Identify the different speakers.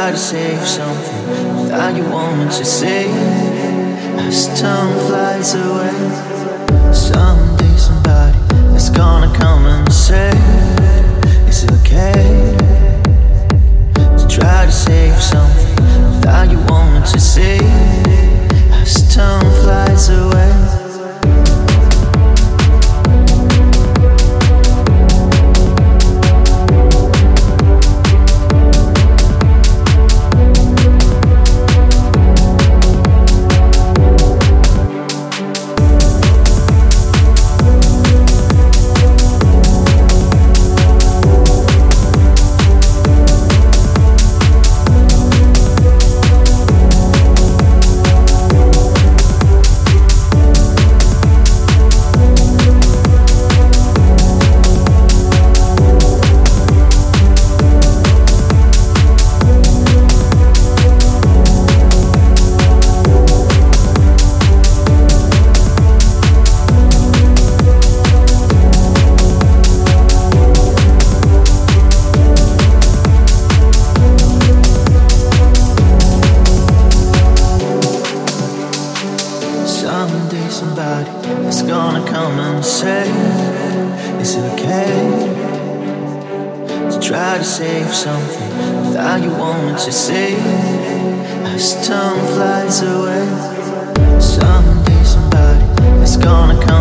Speaker 1: try to save something without you wanting to say? As time flies away, someday come and say, Is it okay to try to save something without you wanting to say? As time flies away, someday somebody is gonna come